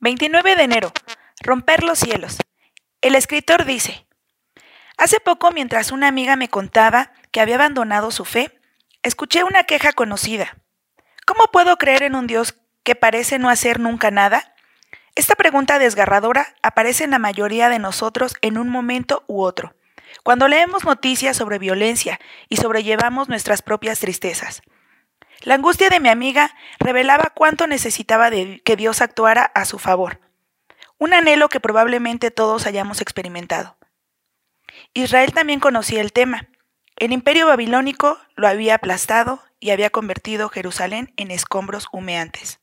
29 de enero. Romper los cielos. El escritor dice, Hace poco, mientras una amiga me contaba que había abandonado su fe, escuché una queja conocida. ¿Cómo puedo creer en un Dios que parece no hacer nunca nada? Esta pregunta desgarradora aparece en la mayoría de nosotros en un momento u otro, cuando leemos noticias sobre violencia y sobrellevamos nuestras propias tristezas. La angustia de mi amiga revelaba cuánto necesitaba que Dios actuara a su favor. Un anhelo que probablemente todos hayamos experimentado. Israel también conocía el tema. El imperio babilónico lo había aplastado y había convertido Jerusalén en escombros humeantes.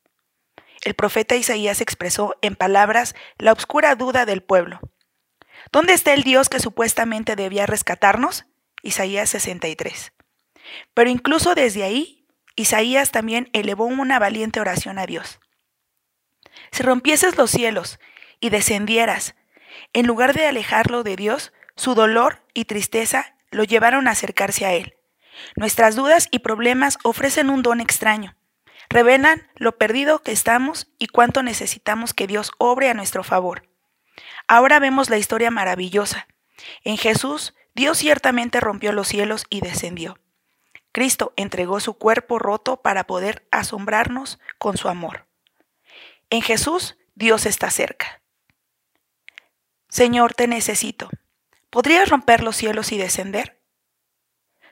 El profeta Isaías expresó en palabras la obscura duda del pueblo. ¿Dónde está el Dios que supuestamente debía rescatarnos? Isaías 63. Pero incluso desde ahí Isaías también elevó una valiente oración a Dios. Si rompieses los cielos y descendieras, en lugar de alejarlo de Dios, su dolor y tristeza lo llevaron a acercarse a Él. Nuestras dudas y problemas ofrecen un don extraño. Revelan lo perdido que estamos y cuánto necesitamos que Dios obre a nuestro favor. Ahora vemos la historia maravillosa. En Jesús, Dios ciertamente rompió los cielos y descendió. Cristo entregó su cuerpo roto para poder asombrarnos con su amor. En Jesús, Dios está cerca. Señor, te necesito. ¿Podrías romper los cielos y descender?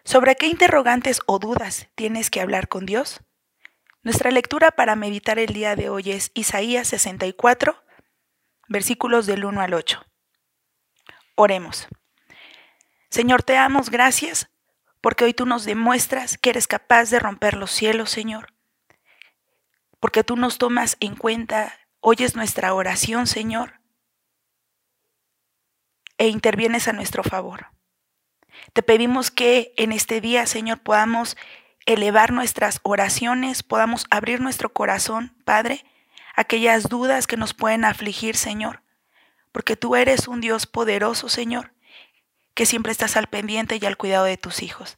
¿Sobre qué interrogantes o dudas tienes que hablar con Dios? Nuestra lectura para meditar el día de hoy es Isaías 64, versículos del 1 al 8. Oremos. Señor, te damos gracias porque hoy tú nos demuestras que eres capaz de romper los cielos, Señor. Porque tú nos tomas en cuenta, oyes nuestra oración, Señor, e intervienes a nuestro favor. Te pedimos que en este día, Señor, podamos elevar nuestras oraciones, podamos abrir nuestro corazón, Padre, aquellas dudas que nos pueden afligir, Señor, porque tú eres un Dios poderoso, Señor, que siempre estás al pendiente y al cuidado de tus hijos.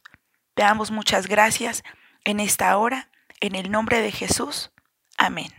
Te damos muchas gracias en esta hora, en el nombre de Jesús. Amén.